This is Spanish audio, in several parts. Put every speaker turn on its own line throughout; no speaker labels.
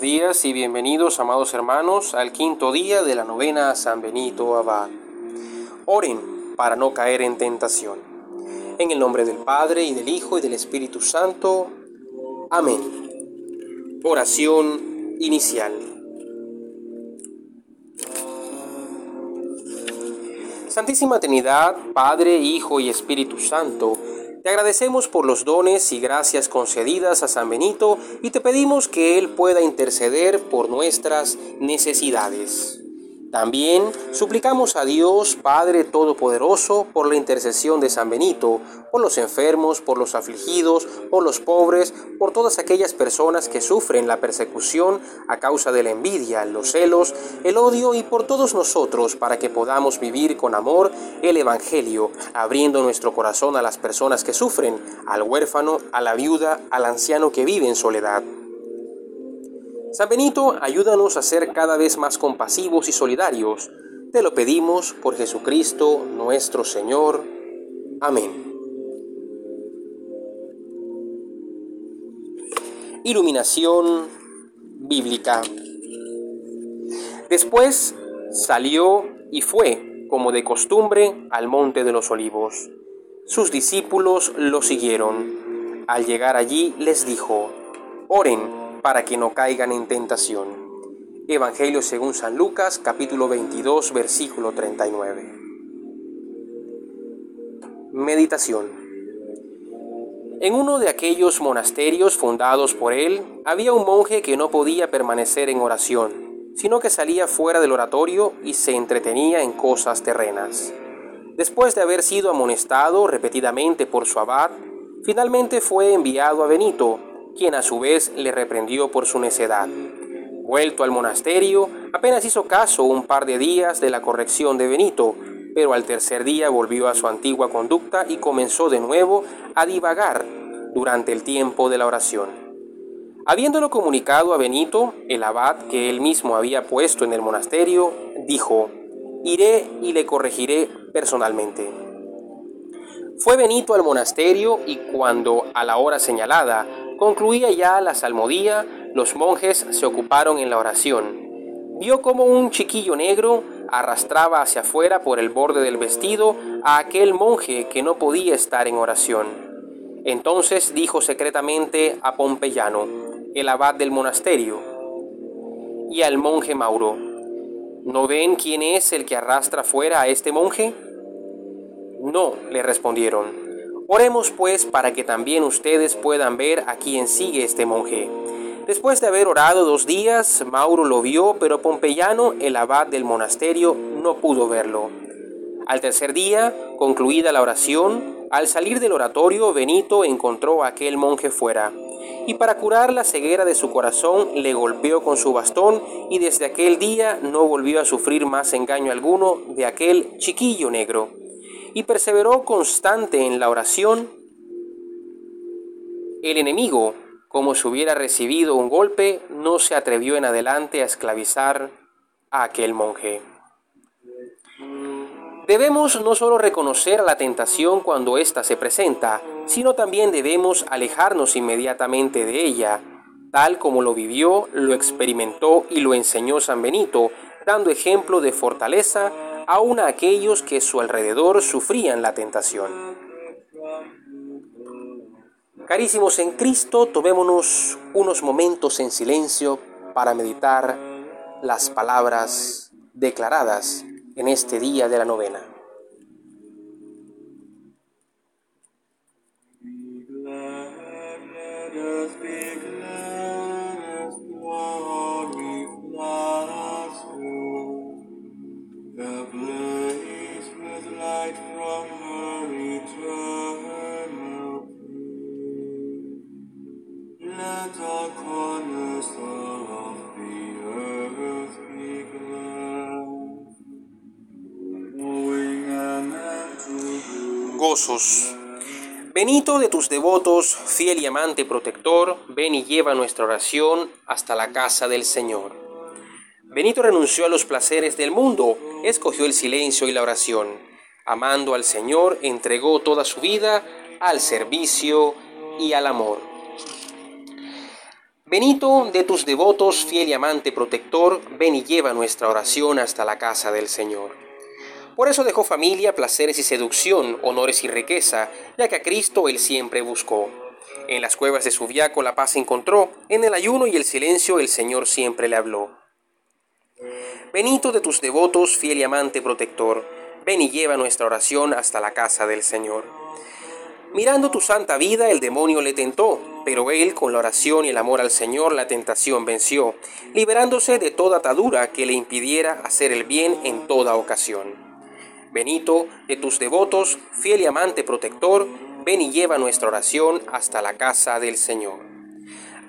días y bienvenidos, amados hermanos, al quinto día de la novena San Benito Abad. Oren para no caer en tentación. En el nombre del Padre y del Hijo y del Espíritu Santo. Amén. Oración inicial. Santísima Trinidad, Padre, Hijo y Espíritu Santo, te agradecemos por los dones y gracias concedidas a San Benito y te pedimos que Él pueda interceder por nuestras necesidades. También suplicamos a Dios Padre Todopoderoso por la intercesión de San Benito, por los enfermos, por los afligidos, por los pobres, por todas aquellas personas que sufren la persecución a causa de la envidia, los celos, el odio y por todos nosotros para que podamos vivir con amor el Evangelio, abriendo nuestro corazón a las personas que sufren, al huérfano, a la viuda, al anciano que vive en soledad. San Benito, ayúdanos a ser cada vez más compasivos y solidarios. Te lo pedimos por Jesucristo nuestro Señor. Amén. Iluminación bíblica. Después salió y fue, como de costumbre, al monte de los olivos. Sus discípulos lo siguieron. Al llegar allí les dijo, oren para que no caigan en tentación. Evangelio según San Lucas capítulo 22 versículo 39. Meditación. En uno de aquellos monasterios fundados por él, había un monje que no podía permanecer en oración, sino que salía fuera del oratorio y se entretenía en cosas terrenas. Después de haber sido amonestado repetidamente por su abad, finalmente fue enviado a Benito, quien a su vez le reprendió por su necedad. Vuelto al monasterio, apenas hizo caso un par de días de la corrección de Benito, pero al tercer día volvió a su antigua conducta y comenzó de nuevo a divagar durante el tiempo de la oración. Habiéndolo comunicado a Benito, el abad que él mismo había puesto en el monasterio, dijo, Iré y le corregiré personalmente. Fue Benito al monasterio y cuando, a la hora señalada, Concluía ya la salmodía, los monjes se ocuparon en la oración. Vio como un chiquillo negro arrastraba hacia afuera por el borde del vestido a aquel monje que no podía estar en oración. Entonces dijo secretamente a Pompeyano, el abad del monasterio, y al monje Mauro, ¿no ven quién es el que arrastra fuera a este monje? No, le respondieron. Oremos pues para que también ustedes puedan ver a quién sigue este monje. Después de haber orado dos días, Mauro lo vio, pero Pompeyano, el abad del monasterio, no pudo verlo. Al tercer día, concluida la oración, al salir del oratorio, Benito encontró a aquel monje fuera, y para curar la ceguera de su corazón le golpeó con su bastón, y desde aquel día no volvió a sufrir más engaño alguno de aquel chiquillo negro y perseveró constante en la oración, el enemigo, como si hubiera recibido un golpe, no se atrevió en adelante a esclavizar a aquel monje. Debemos no solo reconocer la tentación cuando ésta se presenta, sino también debemos alejarnos inmediatamente de ella, tal como lo vivió, lo experimentó y lo enseñó San Benito, dando ejemplo de fortaleza aún a aquellos que a su alrededor sufrían la tentación. Carísimos en Cristo, tomémonos unos momentos en silencio para meditar las palabras declaradas en este día de la novena. Gozos. Benito de tus devotos, fiel y amante protector, ven y lleva nuestra oración hasta la casa del Señor. Benito renunció a los placeres del mundo, escogió el silencio y la oración. Amando al Señor, entregó toda su vida al servicio y al amor. Benito, de tus devotos, fiel y amante protector, ven y lleva nuestra oración hasta la casa del Señor. Por eso dejó familia, placeres y seducción, honores y riqueza, ya que a Cristo él siempre buscó. En las cuevas de su viaco la paz encontró, en el ayuno y el silencio el Señor siempre le habló. Benito de tus devotos, fiel y amante protector, ven y lleva nuestra oración hasta la casa del Señor. Mirando tu santa vida, el demonio le tentó, pero él, con la oración y el amor al Señor, la tentación venció, liberándose de toda atadura que le impidiera hacer el bien en toda ocasión. Benito, de tus devotos, fiel y amante protector, ven y lleva nuestra oración hasta la casa del Señor.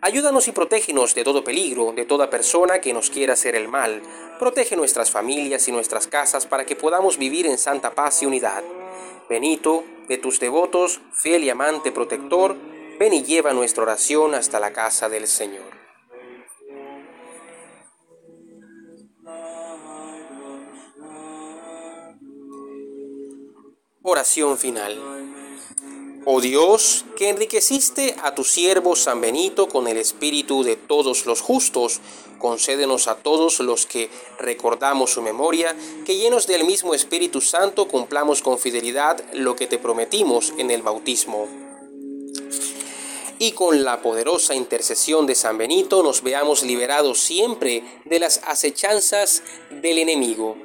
Ayúdanos y protégenos de todo peligro, de toda persona que nos quiera hacer el mal. Protege nuestras familias y nuestras casas para que podamos vivir en santa paz y unidad. Benito, de tus devotos, fiel y amante protector, ven y lleva nuestra oración hasta la casa del Señor. Oración final. Oh Dios, que enriqueciste a tu siervo San Benito con el espíritu de todos los justos, concédenos a todos los que recordamos su memoria, que llenos del mismo Espíritu Santo cumplamos con fidelidad lo que te prometimos en el bautismo. Y con la poderosa intercesión de San Benito nos veamos liberados siempre de las acechanzas del enemigo,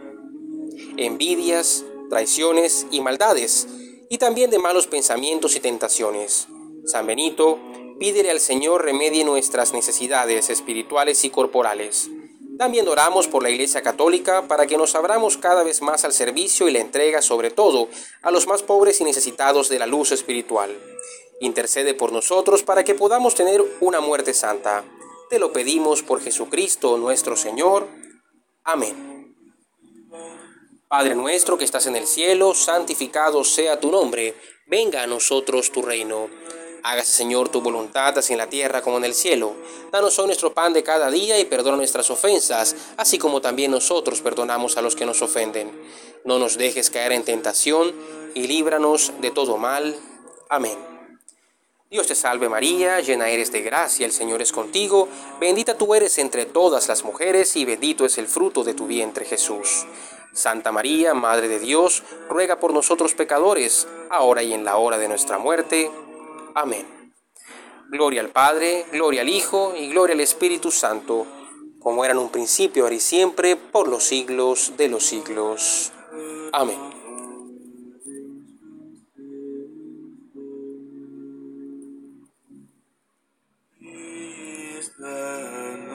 envidias, traiciones y maldades y también de malos pensamientos y tentaciones. San Benito, pídele al Señor remedie nuestras necesidades espirituales y corporales. También oramos por la Iglesia Católica para que nos abramos cada vez más al servicio y la entrega, sobre todo, a los más pobres y necesitados de la luz espiritual. Intercede por nosotros para que podamos tener una muerte santa. Te lo pedimos por Jesucristo nuestro Señor. Amén. Padre nuestro que estás en el cielo, santificado sea tu nombre, venga a nosotros tu reino. Hágase Señor tu voluntad, así en la tierra como en el cielo. Danos hoy nuestro pan de cada día y perdona nuestras ofensas, así como también nosotros perdonamos a los que nos ofenden. No nos dejes caer en tentación y líbranos de todo mal. Amén. Dios te salve María, llena eres de gracia, el Señor es contigo, bendita tú eres entre todas las mujeres y bendito es el fruto de tu vientre Jesús. Santa María, Madre de Dios, ruega por nosotros pecadores, ahora y en la hora de nuestra muerte. Amén. Gloria al Padre, gloria al Hijo y gloria al Espíritu Santo, como era en un principio, ahora y siempre, por los siglos de los siglos. Amén.